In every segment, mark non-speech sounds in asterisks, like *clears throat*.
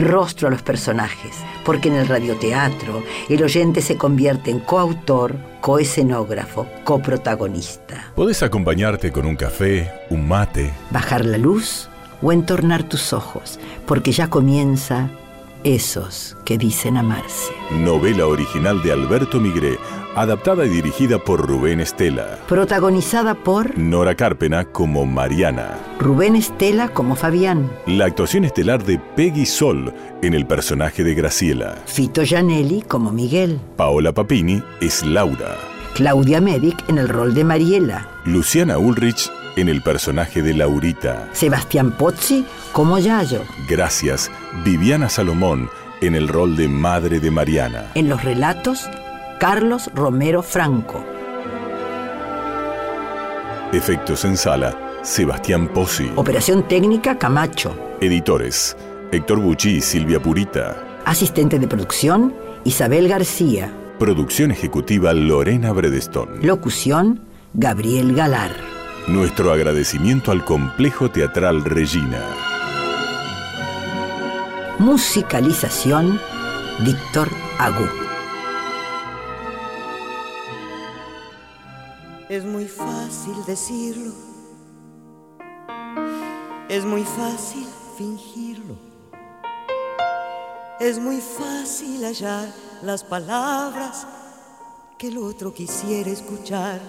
rostro a los personajes, porque en el radioteatro el oyente se convierte en coautor, coescenógrafo, coprotagonista. Podés acompañarte con un café, un mate, Bajar la luz o entornar tus ojos, porque ya comienza esos que dicen amarse. novela original de Alberto Migré, adaptada y dirigida por Rubén Estela. Protagonizada por Nora Carpena como Mariana. Rubén Estela como Fabián, La actuación estelar de Peggy Sol en el personaje de Graciela. Fito Gianelli como Miguel, Paola Papini es Laura. Claudia Medic en el rol de Mariela, Luciana Ulrich en el personaje de Laurita. Sebastián Pozzi como Yayo, Gracias, Viviana Salomón en el rol de madre de Mariana. en los relatos Carlos Romero Franco. Efectos en sala, Sebastián Pozzi. Operación técnica Camacho. Editores, Héctor Bucci y Silvia Purita. Asistente de producción Isabel García. Producción ejecutiva Lorena Bredestón. Locución Gabriel Galar. Nuestro agradecimiento al Complejo Teatral Regina. Musicalización Víctor Agú. Fácil decirlo. Es muy fácil fingirlo. Es muy fácil hallar las palabras que el otro quisiera escuchar.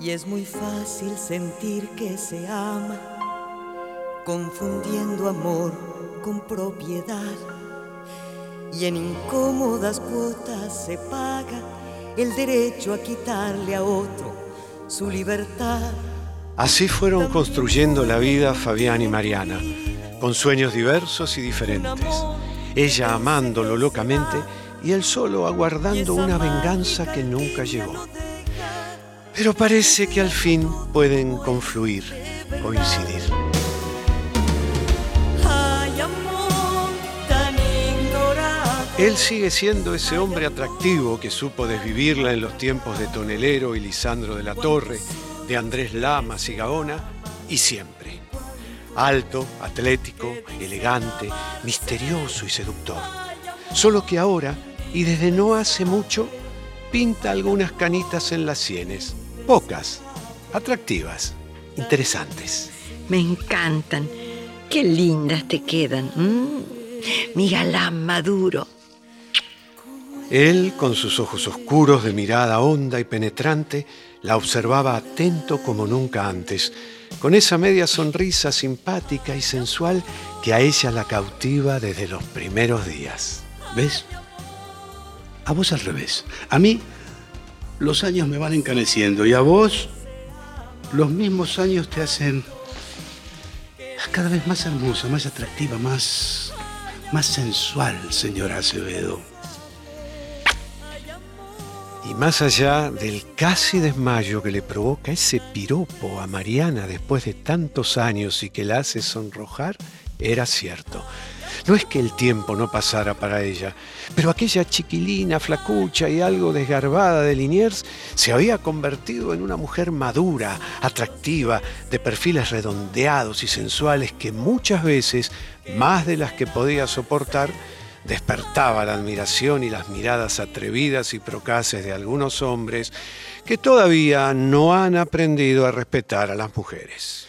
Y es muy fácil sentir que se ama, confundiendo amor con propiedad. Y en incómodas cuotas se paga el derecho a quitarle a otro su libertad. Así fueron construyendo la vida Fabián y Mariana, con sueños diversos y diferentes. Ella amándolo locamente y él solo aguardando una venganza que nunca llegó. Pero parece que al fin pueden confluir, coincidir. Él sigue siendo ese hombre atractivo que supo desvivirla en los tiempos de Tonelero y Lisandro de la Torre, de Andrés Lamas y Gaona, y siempre. Alto, atlético, elegante, misterioso y seductor. Solo que ahora, y desde no hace mucho, pinta algunas canitas en las sienes. Pocas, atractivas, interesantes. Me encantan. Qué lindas te quedan. Mm. Mi galán maduro. Él, con sus ojos oscuros de mirada honda y penetrante, la observaba atento como nunca antes, con esa media sonrisa simpática y sensual que a ella la cautiva desde los primeros días. ¿Ves? A vos al revés. A mí los años me van encaneciendo y a vos los mismos años te hacen cada vez más hermosa, más atractiva, más, más sensual, señora Acevedo. Y más allá del casi desmayo que le provoca ese piropo a Mariana después de tantos años y que la hace sonrojar, era cierto. No es que el tiempo no pasara para ella, pero aquella chiquilina, flacucha y algo desgarbada de Liniers se había convertido en una mujer madura, atractiva, de perfiles redondeados y sensuales que muchas veces, más de las que podía soportar, despertaba la admiración y las miradas atrevidas y procaces de algunos hombres que todavía no han aprendido a respetar a las mujeres.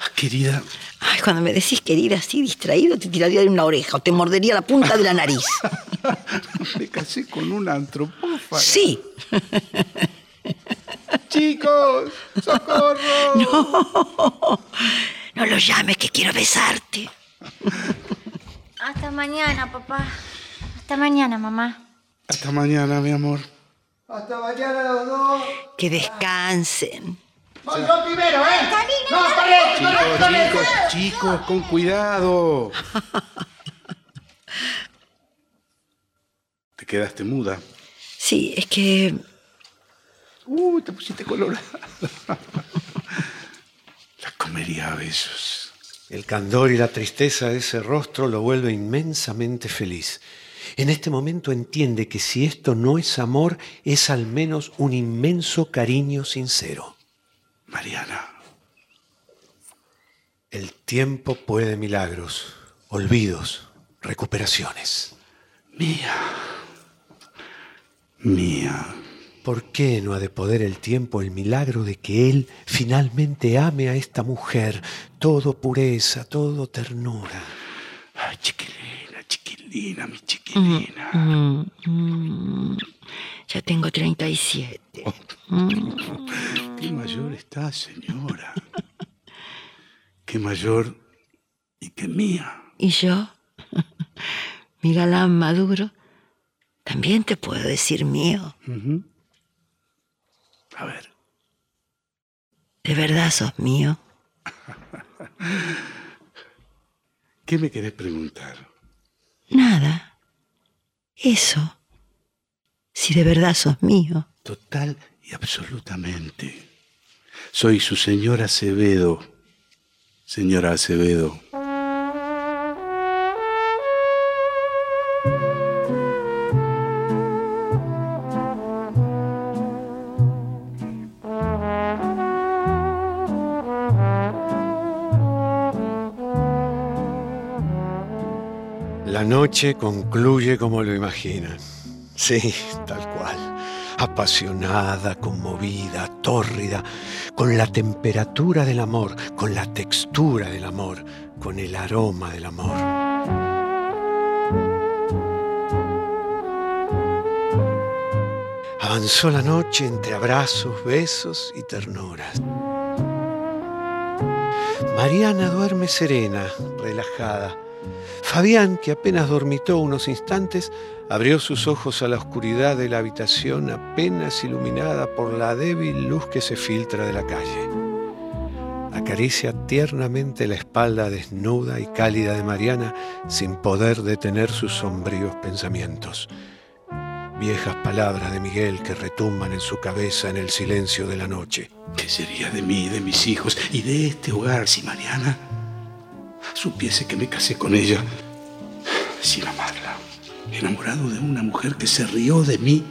Ah, querida, Ay, cuando me decís querida así distraído, te tiraría de una oreja o te mordería la punta de la nariz. *laughs* me casé con una antropófaga. Sí. *laughs* Chicos, socorro. *laughs* No. No lo llames que quiero besarte. Hasta mañana, papá. Hasta mañana, mamá. Hasta mañana, mi amor. Hasta mañana los dos. Que descansen. Voy yo primero, ¿eh? No, corre, corre, Chicos, chicos, con cuidado. Te quedaste muda. Sí, es que Uh, te pusiste colorada. *laughs* La comería a besos. El candor y la tristeza de ese rostro lo vuelve inmensamente feliz. En este momento entiende que si esto no es amor, es al menos un inmenso cariño sincero. Mariana, El tiempo puede milagros, olvidos, recuperaciones. mía. Mía. ¿Por qué no ha de poder el tiempo el milagro de que él finalmente ame a esta mujer, todo pureza, todo ternura? Ay, chiquilina, chiquilina, mi chiquilina. Mm, mm, ya tengo 37. *laughs* Qué mayor está, señora. Qué mayor y qué mía. ¿Y yo? *laughs* Mi galán maduro. También te puedo decir mío. Ujú. A ver, ¿De verdad sos mío? ¿qué me querés preguntar? Nada. Eso. Si de verdad sos mío. Total y absolutamente. Soy su señora Acevedo. Señora Acevedo. Noche concluye como lo imaginan. Sí, tal cual. Apasionada, conmovida, tórrida, con la temperatura del amor, con la textura del amor, con el aroma del amor. Avanzó la noche entre abrazos, besos y ternuras. Mariana duerme serena, relajada. Fabián, que apenas dormitó unos instantes, abrió sus ojos a la oscuridad de la habitación apenas iluminada por la débil luz que se filtra de la calle. Acaricia tiernamente la espalda desnuda y cálida de Mariana sin poder detener sus sombríos pensamientos. Viejas palabras de Miguel que retumban en su cabeza en el silencio de la noche. ¿Qué sería de mí, de mis hijos y de este hogar si Mariana supiese que me casé con ella sin amarla? Enamorado de una mujer que se rió de mí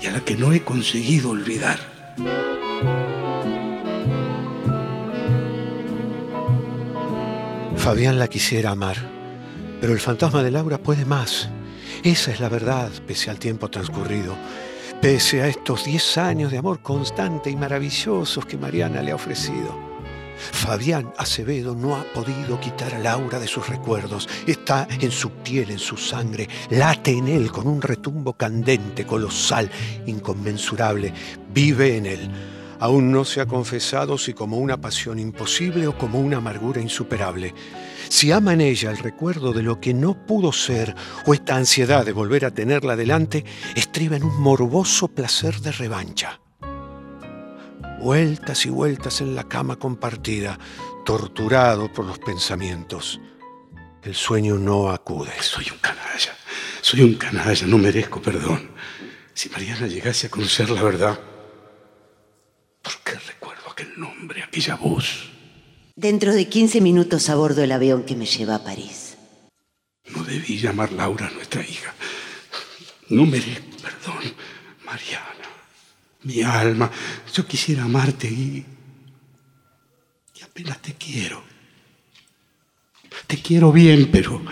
y a la que no he conseguido olvidar. Fabián la quisiera amar, pero el fantasma de Laura puede más. Esa es la verdad, pese al tiempo transcurrido, pese a estos 10 años de amor constante y maravillosos que Mariana le ha ofrecido. Fabián Acevedo no ha podido quitar a Laura de sus recuerdos. Está en su piel, en su sangre, late en él con un retumbo candente, colosal, inconmensurable. Vive en él. Aún no se ha confesado si como una pasión imposible o como una amargura insuperable. Si ama en ella el recuerdo de lo que no pudo ser o esta ansiedad de volver a tenerla delante, estriba en un morboso placer de revancha. Vueltas y vueltas en la cama compartida, torturado por los pensamientos. El sueño no acude. Soy un canalla, soy un canalla, no merezco perdón. Si Mariana llegase a conocer la verdad, ¿por qué recuerdo aquel nombre, aquella voz? Dentro de 15 minutos abordo el avión que me lleva a París. No debí llamar Laura a nuestra hija. No merezco perdón, Mariana. Mi alma, yo quisiera amarte y, y apenas te quiero. Te quiero bien, pero...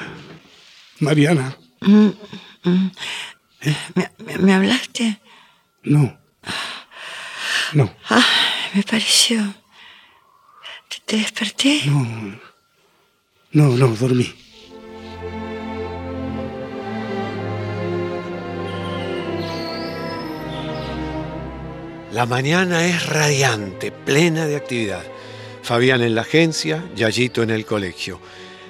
Mariana, ¿Me, me- me hablaste? no. No, Ah, me pareció. ¿Te, te desperté? no. No, no, dormí. La mañana es radiante, plena de actividad. Fabián en la agencia, Yayito en el colegio.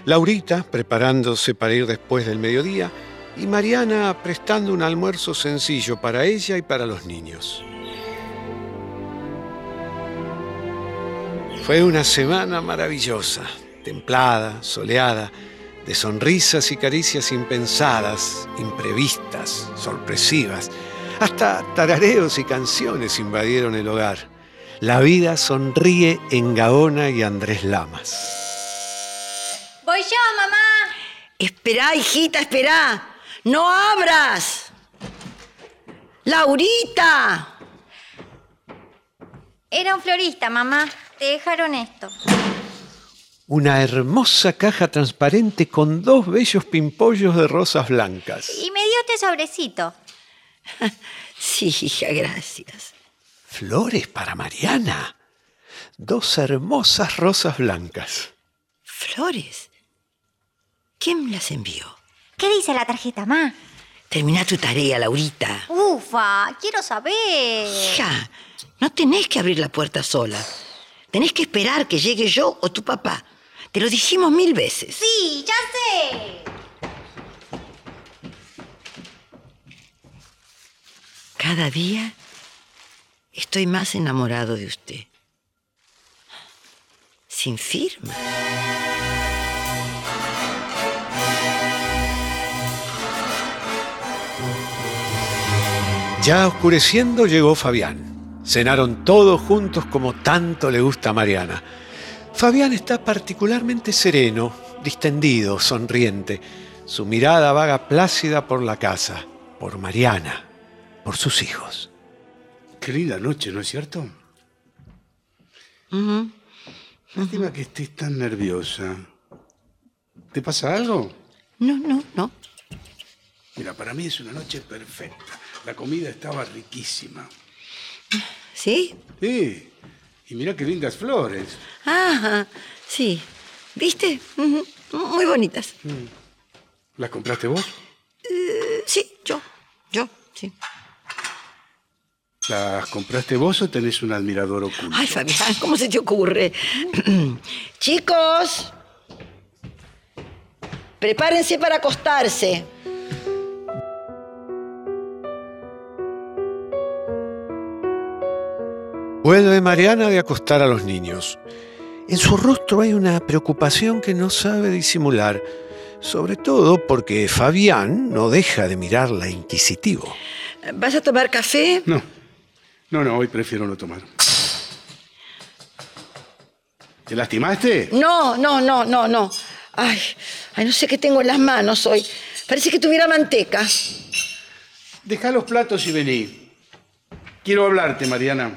Laurita preparándose para ir después del mediodía y Mariana prestando un almuerzo sencillo para ella y para los niños. Fue una semana maravillosa, templada, soleada, de sonrisas y caricias impensadas, imprevistas, sorpresivas. Hasta tarareos y canciones invadieron el hogar. La vida sonríe en Gaona y Andrés Lamas. Voy yo, mamá. Esperá, hijita, esperá. No abras. Laurita. Era un florista, mamá. Te dejaron esto. Una hermosa caja transparente con dos bellos pimpollos de rosas blancas. Y me dio este sobrecito. *laughs* Sí, hija, gracias. Flores para Mariana. Dos hermosas rosas blancas. ¿Flores? ¿Quién me las envió? ¿Qué dice la tarjeta, mamá? Termina tu tarea, Laurita. Ufa, quiero saber. Hija, no tenés que abrir la puerta sola. Tenés que esperar que llegue yo o tu papá. Te lo dijimos mil veces. Sí, ya sé. Cada día estoy más enamorado de usted. Sin firma. Ya oscureciendo llegó Fabián. Cenaron todos juntos como tanto le gusta a Mariana. Fabián está particularmente sereno, distendido, sonriente. Su mirada vaga plácida por la casa, por Mariana, por sus hijos. Qué linda noche, ¿no es cierto? Lástima que estés tan nerviosa. ¿Te pasa algo? No, no, no. Mira, para mí es una noche perfecta. La comida estaba riquísima. ¿Sí? Sí. Y mira qué lindas flores. Ah, sí. ¿Viste? Muy bonitas. ¿Las compraste vos? Eh, sí, yo. Yo, sí. ¿Las compraste vos o tenés un admirador oculto? Ay, Fabián, ¿cómo se te ocurre? *clears throat* Chicos, prepárense para acostarse. Vuelve Mariana de acostar a los niños. En su rostro hay una preocupación que no sabe disimular, sobre todo porque Fabián no deja de mirarla inquisitivo. ¿Vas a tomar café? No. No, no, hoy prefiero no tomar. ¿Te lastimaste? No, no, no, no, no. Ay, ay, no sé qué tengo en las manos hoy. Parece que tuviera manteca. Deja los platos y vení. Quiero hablarte, Mariana.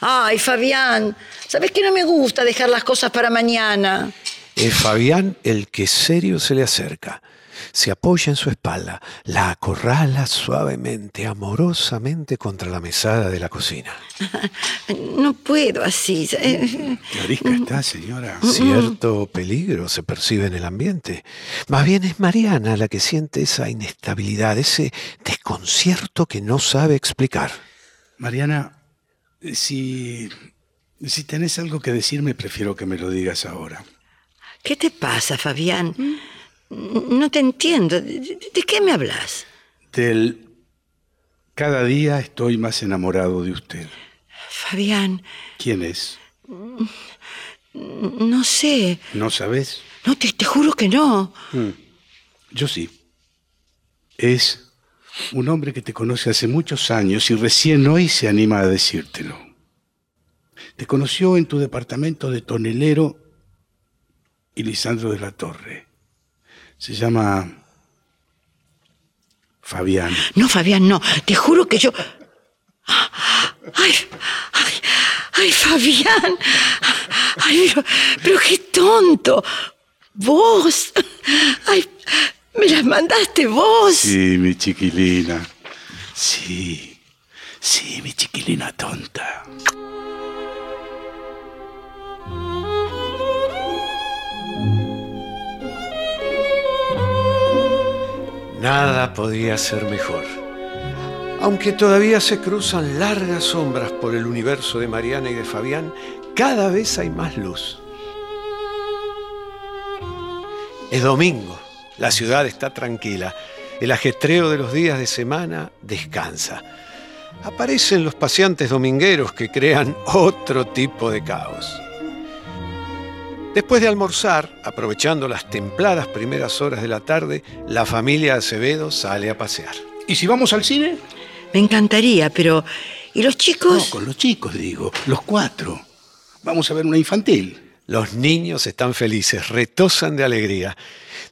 Ay, Fabián, ¿sabes que no me gusta dejar las cosas para mañana? Es Fabián el que serio se le acerca. Se apoya en su espalda, la acorrala suavemente, amorosamente contra la mesada de la cocina. *laughs* No puedo así. eh, Qué arisca está, señora. Cierto peligro se percibe en el ambiente. Más bien es Mariana la que siente esa inestabilidad, ese desconcierto que no sabe explicar. Mariana, si, si tenés algo que decirme, prefiero que me lo digas ahora. ¿Qué te pasa, Fabián? No te entiendo. ¿De, qué me hablas? Del... Cada día estoy más enamorado de usted. Fabián, ¿Quién es? no sé. ¿No sabes? No, te, te juro que no. Yo sí. Es un hombre que te conoce hace muchos años y recién hoy se anima a decírtelo. Te conoció en tu departamento de tonelero y Lisandro de la Torre. Se llama Fabián. No, Fabián, no. Te juro que yo. Ay, ay, ay, Fabián. Ay, pero, pero qué tonto. Vos. Ay, me las mandaste vos. Sí, mi chiquilina. Sí, sí, mi chiquilina tonta. Nada podía ser mejor. Aunque todavía se cruzan largas sombras por el universo de Mariana y de Fabián, cada vez hay más luz. Es domingo, la ciudad está tranquila, el ajetreo de los días de semana descansa. Aparecen los paseantes domingueros que crean otro tipo de caos. Después de almorzar, aprovechando las templadas primeras horas de la tarde, la familia Acevedo sale a pasear. ¿Y si vamos al cine? Me encantaría, pero... ¿Y los No, chicos? con los chicos, digo. Los cuatro. Vamos a ver una infantil. Los niños están felices, retosan de alegría.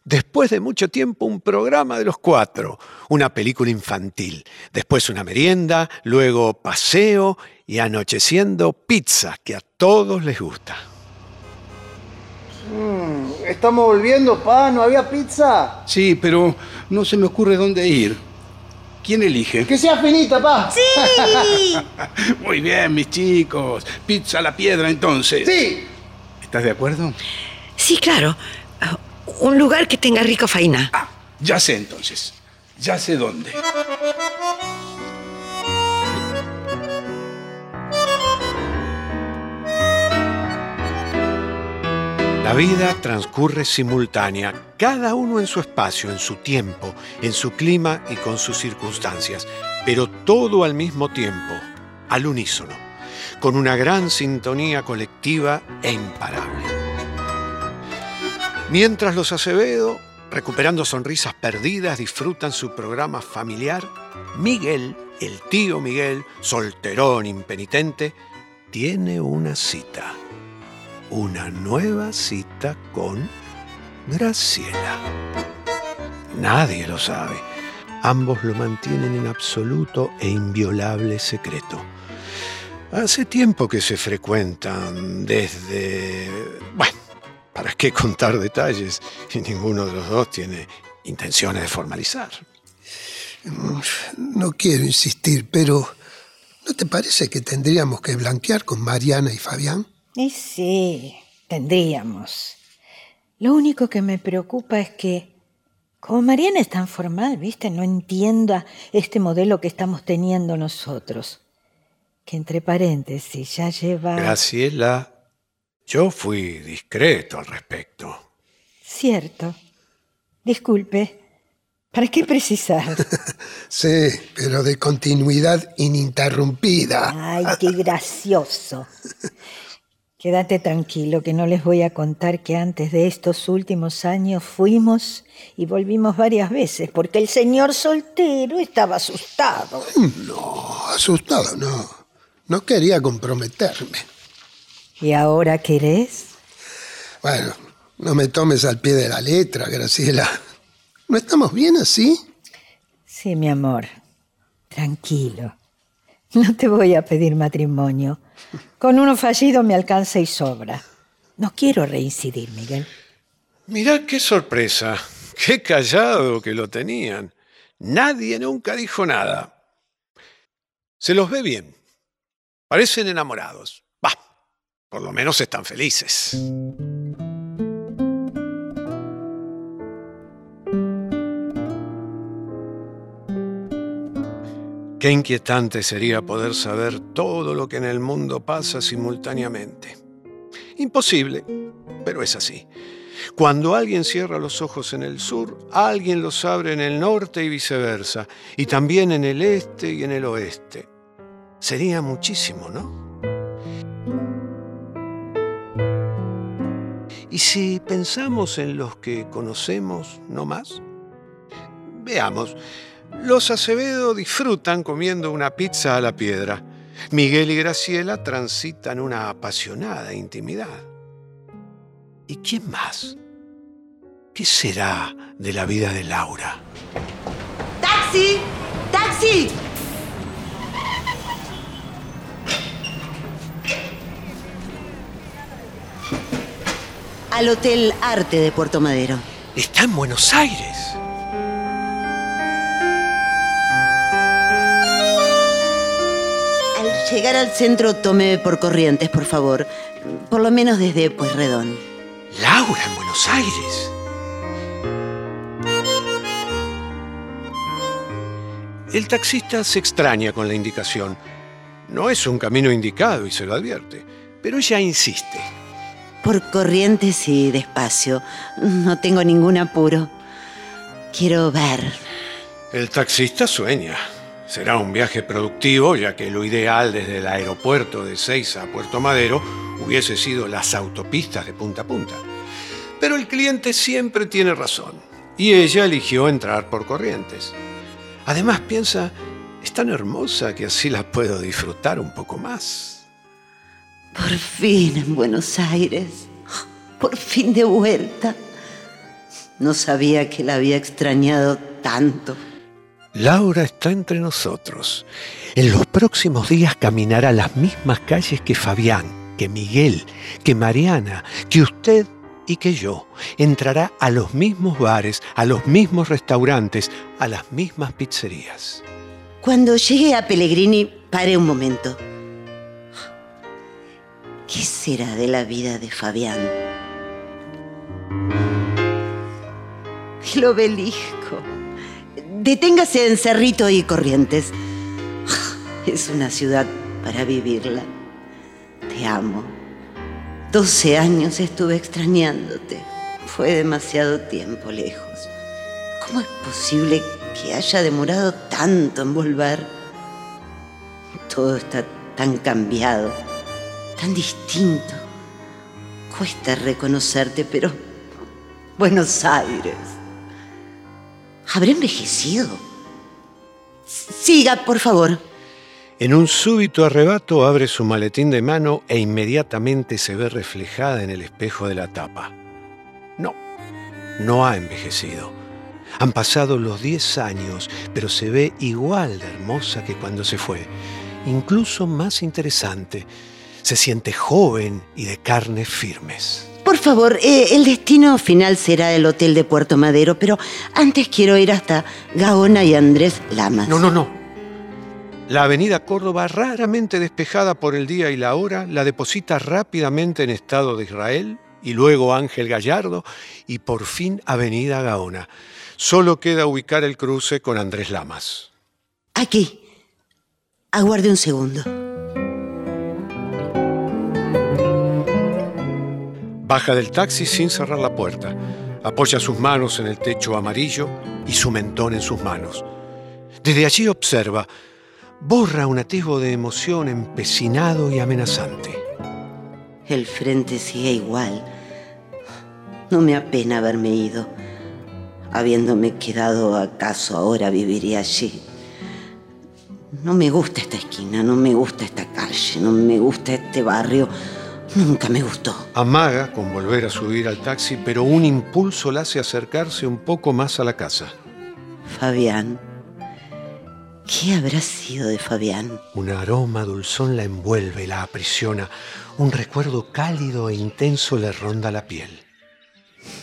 Después de mucho tiempo, un programa de los cuatro, una película infantil, después una merienda, luego paseo y anocheciendo pizza, que a todos les gusta. Mm, Estamos volviendo, pa, ¿no había pizza? Sí, pero no se me ocurre dónde ir. ¿Quién elige? Que sea finita, pa. ¡Sí! *laughs* Muy bien, mis chicos. Pizza a la piedra, entonces. Sí. ¿Estás de acuerdo? Sí, claro. Un lugar que tenga rico faina. Ah, ya sé entonces. Ya sé dónde. La vida transcurre simultánea, cada uno en su espacio, en su tiempo, en su clima y con sus circunstancias, pero todo al mismo tiempo, al unísono, con una gran sintonía colectiva e imparable. Mientras los Acevedo, recuperando sonrisas perdidas, disfrutan su programa familiar, Miguel, el tío Miguel, solterón impenitente, tiene una cita una nueva cita con Graciela. Nadie lo sabe. Ambos lo mantienen en absoluto e inviolable secreto. Hace tiempo que se frecuentan desde... Bueno, ¿para qué contar detalles? Y ninguno de los dos tiene intenciones de formalizar. No quiero insistir, pero ¿no te parece que tendríamos que blanquear con Mariana y Fabián? Y sí, tendríamos. Lo único que me preocupa es que, como Mariana es tan formal, ¿viste? No entienda este modelo que estamos teniendo nosotros. Que entre paréntesis ya lleva... Graciela, yo fui discreto al respecto. Cierto. Disculpe. ¿Para qué precisar? *laughs* Sí, pero de continuidad ininterrumpida. Ay, qué gracioso. Quédate tranquilo que no les voy a contar que antes de estos últimos años fuimos y volvimos varias veces porque el señor soltero estaba asustado. No, asustado no. No quería comprometerme. ¿Y ahora querés? Bueno, no me tomes al pie de la letra, Graciela. ¿No estamos bien así? Sí, mi amor. Tranquilo. No te voy a pedir matrimonio. Con uno fallido me alcanza y sobra. No quiero reincidir, Miguel. Mirá qué sorpresa, qué callado que lo tenían. Nadie nunca dijo nada. Se los ve bien. Parecen enamorados. Bah, por lo menos están felices. Qué inquietante sería poder saber todo lo que en el mundo pasa simultáneamente. Imposible, pero es así. Cuando alguien cierra los ojos en el sur, alguien los abre en el norte y viceversa, y también en el este y en el oeste. Sería muchísimo, ¿no? ¿Y si pensamos en los que conocemos, no más? Veamos, los Acevedo disfrutan comiendo una pizza a la piedra. Miguel y Graciela transitan una apasionada intimidad. ¿Y quién más? ¿Qué será de la vida de Laura? ¡Taxi! ¡Taxi! Al Hotel Arte de Puerto Madero. Está en Buenos Aires. Llegar al centro, tome por corrientes, por favor. Por lo menos desde Pueyrredón. Laura en Buenos Aires. El taxista se extraña con la indicación. No es un camino indicado y se lo advierte, pero ella insiste. Por corrientes y despacio. No tengo ningún apuro. Quiero ver. El taxista sueña. Será un viaje productivo, ya que lo ideal desde el aeropuerto de Seiza a Puerto Madero hubiese sido las autopistas de punta a punta. Pero el cliente siempre tiene razón y ella eligió entrar por Corrientes. Además piensa, es tan hermosa que así la puedo disfrutar un poco más. Por fin en Buenos Aires. Por fin de vuelta. No sabía que la había extrañado tanto. Laura está entre nosotros. En los próximos días caminará las mismas calles que Fabián, que Miguel, que Mariana, que usted y que yo. Entrará a los mismos bares, a los mismos restaurantes, a las mismas pizzerías. Cuando llegué a Pellegrini, paré un momento. ¿Qué será de la vida de Fabián? El obelisco. Deténgase en Cerrito y Corrientes. Es una ciudad para vivirla. Te amo. Doce años estuve extrañándote. Fue demasiado tiempo lejos. ¿Cómo es posible que haya demorado tanto en volver? Todo está tan cambiado, tan distinto. Cuesta reconocerte, pero Buenos Aires. ¿Habré envejecido? Siga, por favor. En un súbito arrebato abre su maletín de mano e inmediatamente se ve reflejada en el espejo de la tapa. No, no ha envejecido. Han pasado los 10 años, pero se ve igual de hermosa que cuando se fue. Incluso más interesante. Se siente joven y de carnes firmes. Por favor, eh, el destino final será el Hotel de Puerto Madero, pero antes quiero ir hasta Gaona y Andrés Lamas. No, no, no. La avenida Córdoba, raramente despejada por el día y la hora, la deposita rápidamente en Estado de Israel y luego Ángel Gallardo y por fin Avenida Gaona. Solo queda ubicar el cruce con Andrés Lamas. Aquí. Aguarde un segundo. Baja del taxi sin cerrar la puerta. Apoya sus manos en el techo amarillo y su mentón en sus manos. Desde allí observa. Borra un atisbo de emoción empecinado y amenazante. El frente sigue igual. No me apena haberme ido. Habiéndome quedado acaso ahora viviría allí. No me gusta esta esquina, no me gusta esta calle, no me gusta este barrio. Nunca me gustó. Amaga con volver a subir al taxi, pero un impulso la hace acercarse un poco más a la casa. Fabián. ¿Qué habrá sido de Fabián? Un aroma dulzón la envuelve, la aprisiona. Un recuerdo cálido e intenso le ronda la piel.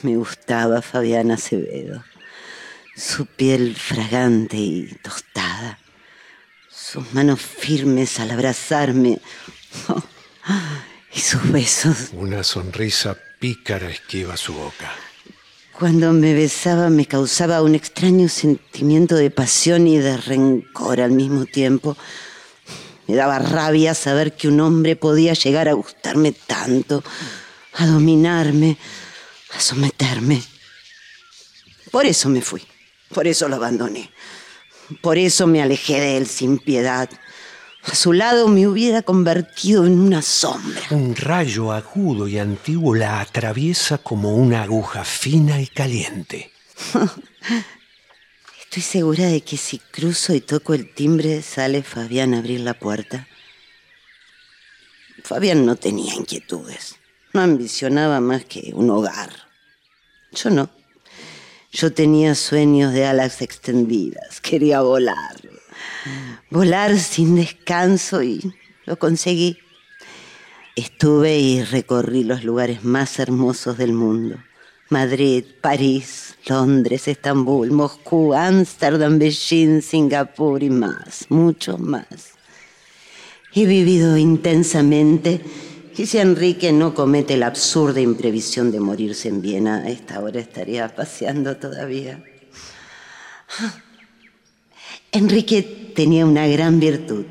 Me gustaba Fabián Acevedo. Su piel fragante y tostada. Sus manos firmes al abrazarme. *laughs* y sus besos. Una sonrisa pícara esquiva su boca. Cuando me besaba me causaba un extraño sentimiento de pasión y de rencor al mismo tiempo. Me daba rabia saber que un hombre podía llegar a gustarme tanto, a dominarme, a someterme. Por eso me fui, por eso lo abandoné, por eso me alejé de él sin piedad. A su lado me hubiera convertido en una sombra. Un rayo agudo y antiguo la atraviesa como una aguja fina y caliente. *laughs* Estoy segura de que si cruzo y toco el timbre sale Fabián a abrir la puerta. Fabián no tenía inquietudes, no ambicionaba más que un hogar. Yo no. Yo tenía sueños de alas extendidas, quería volar. Volar sin descanso y lo conseguí. Estuve y recorrí los lugares más hermosos del mundo. Madrid, París, Londres, Estambul, Moscú, Ámsterdam, Beijing, Singapur y más, mucho más. He vivido intensamente y si Enrique no comete la absurda imprevisión de morirse en Viena, esta hora estaría paseando todavía. Enrique tenía una gran virtud.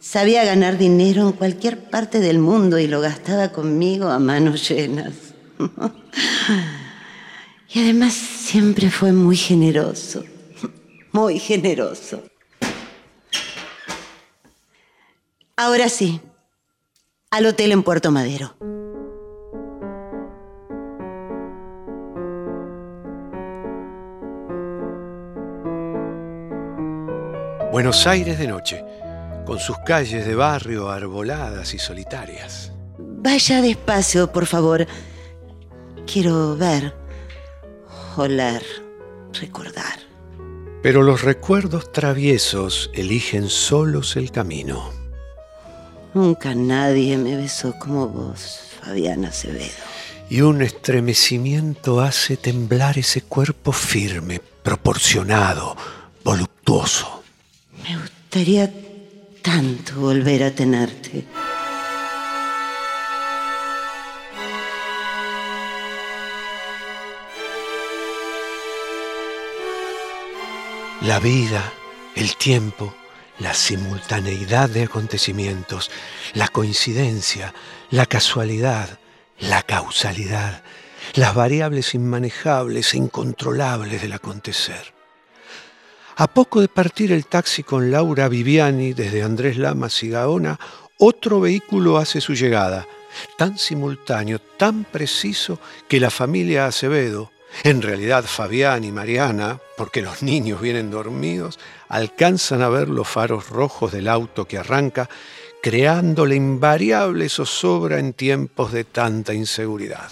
Sabía ganar dinero en cualquier parte del mundo y lo gastaba conmigo a manos llenas. *laughs* Y además siempre fue muy generoso, muy generoso. Ahora sí, al hotel en Puerto Madero. Buenos Aires de noche, con sus calles de barrio arboladas y solitarias. Vaya despacio, por favor. Quiero ver, oler, recordar. Pero los recuerdos traviesos eligen solos el camino. Nunca nadie me besó como vos, Fabiana Acevedo. Y un estremecimiento hace temblar ese cuerpo firme, proporcionado, voluptuoso. Gustaría tanto volver a tenerte. La vida, el tiempo, la simultaneidad de acontecimientos, la coincidencia, la casualidad, la causalidad, las variables inmanejables e incontrolables del acontecer. A poco de partir el taxi con Laura Viviani desde Andrés Lamas y Gaona, otro vehículo hace su llegada, tan simultáneo, tan preciso que la familia Acevedo, en realidad Fabián y Mariana, porque los niños vienen dormidos, alcanzan a ver los faros rojos del auto que arranca, creando la invariable zozobra en tiempos de tanta inseguridad.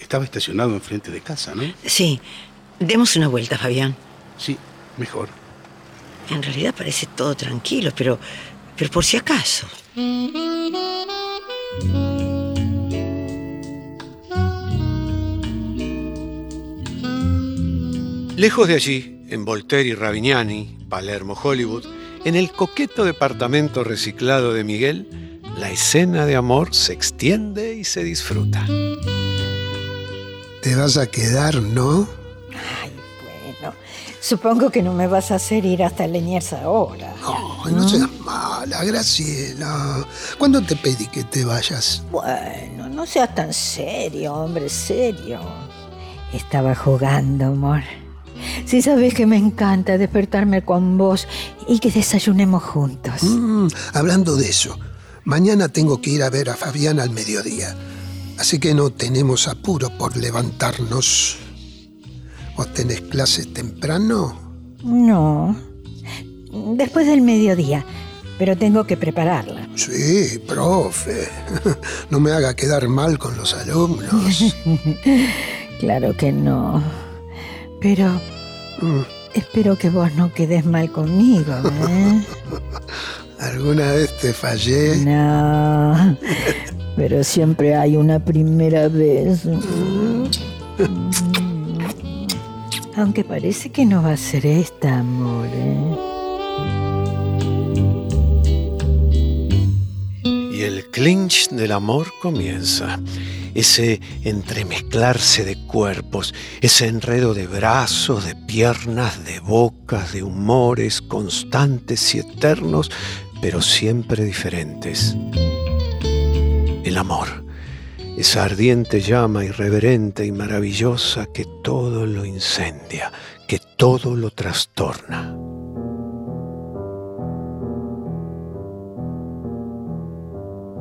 Estaba estacionado enfrente de casa, ¿no? Sí. Demos una vuelta, Fabián. Sí, mejor. En realidad parece todo tranquilo, pero, pero por si acaso. Lejos de allí, en Voltaire y Ravignani, Palermo, Hollywood, en el coqueto departamento reciclado de Miguel, la escena de amor se extiende y se disfruta. Te vas a quedar, ¿no? Supongo que no me vas a hacer ir hasta Leñers ahora. Ay, no seas mala, Graciela. ¿Cuándo te pedí que te vayas? Bueno, no seas tan serio, hombre, serio. Estaba jugando, amor. Si sabes que me encanta despertarme con vos y que desayunemos juntos. Mm, hablando de eso, mañana tengo que ir a ver a Fabián al mediodía. Así que no tenemos apuro por levantarnos. ¿Vos tenés clase temprano? No. Después del mediodía. Pero tengo que prepararla. Sí, profe. *laughs* No me haga quedar mal con los alumnos. *laughs* claro que no. Pero espero que vos no quedes mal conmigo, ¿eh? *laughs* ¿Alguna vez te fallé? No. Pero siempre hay una primera vez. Aunque parece que no va a ser esta, amor. ¿eh? Y el clinch del amor comienza. Ese entremezclarse de cuerpos, ese enredo de brazos, de piernas, de bocas, de humores constantes y eternos, pero siempre diferentes. El amor, esa ardiente llama irreverente y maravillosa que todo lo incendia, que todo lo trastorna.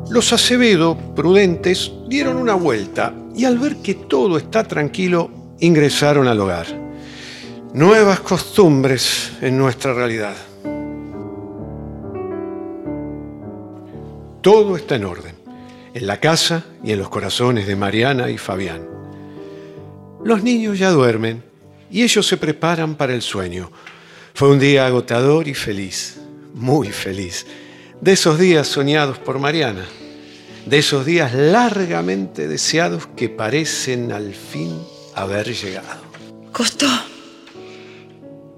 Los Acevedo, prudentes, dieron una vuelta y al ver que todo está tranquilo, ingresaron al hogar. Nuevas costumbres en nuestra realidad. Todo está en orden, en la casa y en los corazones de Mariana y Fabián. Los niños ya duermen y ellos se preparan para el sueño. Fue un día agotador y feliz, muy feliz, de esos días soñados por Mariana, de esos días largamente deseados que parecen al fin haber llegado. Costó,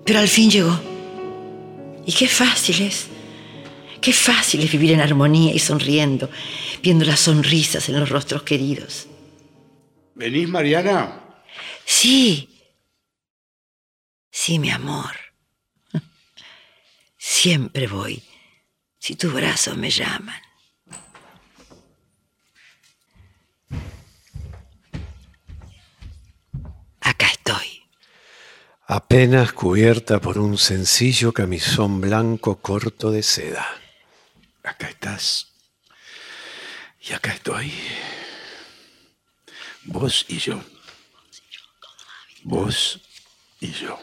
pero al fin llegó. Y qué fácil es. Qué fácil es vivir en armonía y sonriendo, viendo las sonrisas en los rostros queridos. ¿Venís, Mariana? Sí. Sí, mi amor. *laughs* Siempre voy, si tus brazos me llaman. Acá estoy. Apenas cubierta por un sencillo camisón blanco corto de seda. Acá estás. Y acá estoy. Vos y yo. Vos y yo.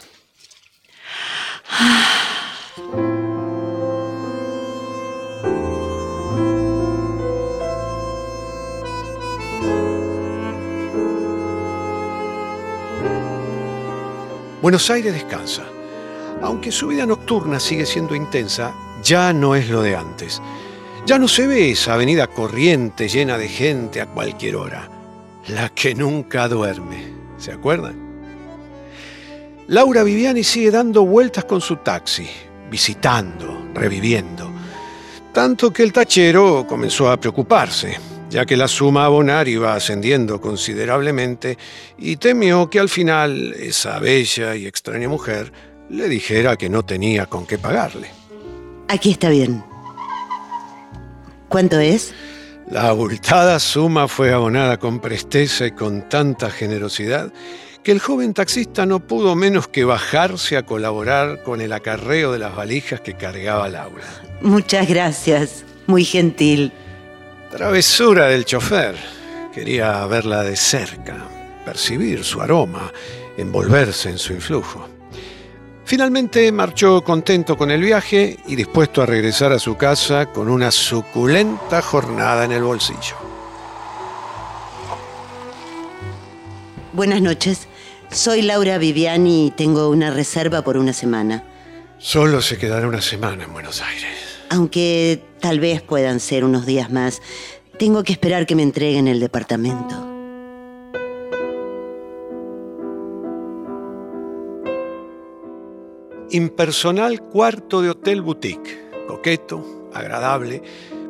Buenos Aires descansa. Aunque su vida nocturna sigue siendo intensa, ya no es lo de antes. Ya no se ve esa avenida corriente llena de gente a cualquier hora. La que nunca duerme. ¿Se acuerdan? Laura Viviani sigue dando vueltas con su taxi, visitando, reviviendo. Tanto que el tachero comenzó a preocuparse, ya que la suma a abonar iba ascendiendo considerablemente y temió que al final esa bella y extraña mujer le dijera que no tenía con qué pagarle. Aquí está bien. ¿Cuánto es? La abultada suma fue abonada con presteza y con tanta generosidad que el joven taxista no pudo menos que bajarse a colaborar con el acarreo de las valijas que cargaba Laura. Muchas gracias, muy gentil. Travesura del chofer. Quería verla de cerca, percibir su aroma, envolverse en su influjo. Finalmente marchó contento con el viaje y dispuesto a regresar a su casa con una suculenta jornada en el bolsillo. Buenas noches. Soy Laura Viviani y tengo una reserva por una semana. Solo se quedará una semana en Buenos Aires. Aunque tal vez puedan ser unos días más, tengo que esperar que me entreguen el departamento. Impersonal cuarto de hotel boutique, coqueto, agradable,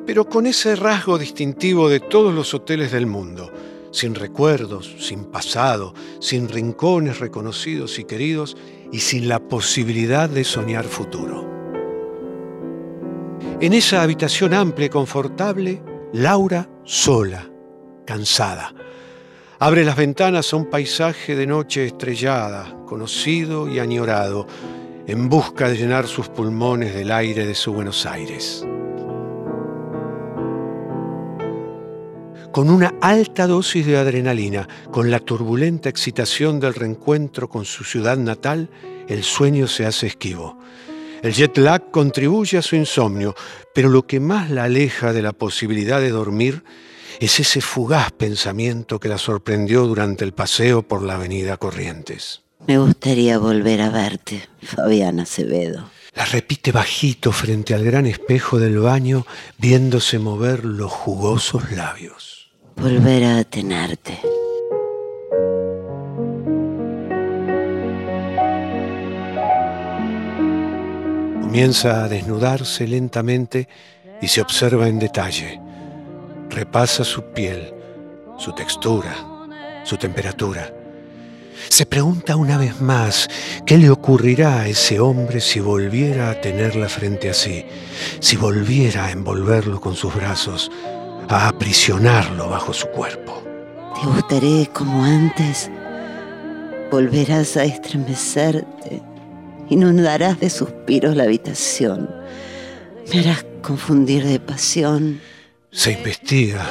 pero con ese rasgo distintivo de todos los hoteles del mundo, sin recuerdos, sin pasado, sin rincones reconocidos y queridos y sin la posibilidad de soñar futuro. En esa habitación amplia y confortable, Laura sola, cansada. Abre las ventanas a un paisaje de noche estrellada, conocido y añorado, en busca de llenar sus pulmones del aire de su Buenos Aires. Con una alta dosis de adrenalina, con la turbulenta excitación del reencuentro con su ciudad natal, el sueño se hace esquivo. El jet lag contribuye a su insomnio, pero lo que más la aleja de la posibilidad de dormir es ese fugaz pensamiento que la sorprendió durante el paseo por la avenida Corrientes. Me gustaría volver a verte, Fabiana Acevedo. La repite bajito frente al gran espejo del baño, viéndose mover los jugosos labios. Volver a tenerte. Comienza a desnudarse lentamente y se observa en detalle. Repasa su piel, su textura, su temperatura. Se pregunta una vez más qué le ocurrirá a ese hombre si volviera a tenerla frente a sí, si volviera a envolverlo con sus brazos, a aprisionarlo bajo su cuerpo. Te gustaré como antes. Volverás a estremecerte. Inundarás de suspiros la habitación. Me harás confundir de pasión. Se investiga,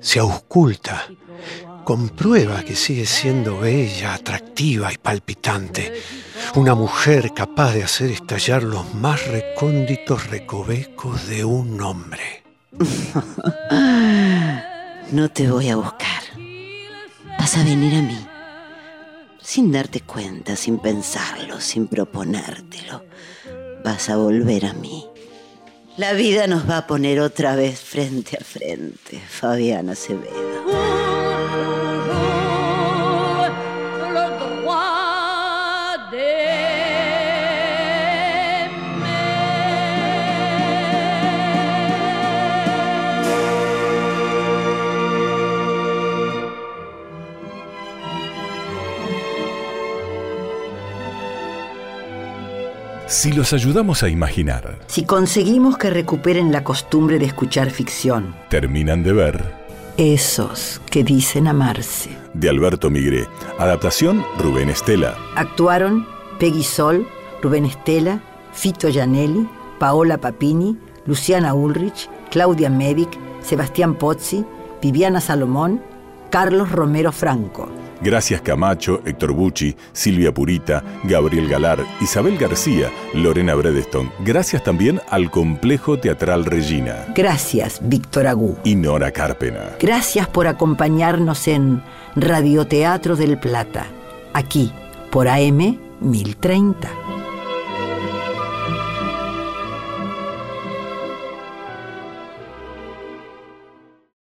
se ausculta, comprueba que sigue siendo bella, atractiva y palpitante. Una mujer capaz de hacer estallar los más recónditos recovecos de un hombre. *laughs* no te voy a buscar. Vas a venir a mí. Sin darte cuenta, sin pensarlo, sin proponértelo. Vas a volver a mí. La vida nos va a poner otra vez frente a frente, Fabiana Acevedo. Si los ayudamos a imaginar, Si conseguimos que recuperen la costumbre de escuchar ficción, terminan de ver, esos que dicen amarse. de Alberto Migré. Adaptación Rubén Estela. Actuaron Peggy Sol, Rubén Estela, Fito Gianelli, Paola Papini, Luciana Ulrich, Claudia Medic, Sebastián Pozzi, Viviana Salomón, Carlos Romero Franco. Gracias Camacho, Héctor Bucci, Silvia Purita, Gabriel Galar, Isabel García, Lorena Bredeston. Gracias también al Complejo Teatral Regina. Gracias, Víctor Agú. Y Nora Carpena. Gracias por acompañarnos en Radioteatro del Plata, aquí por AM 1030.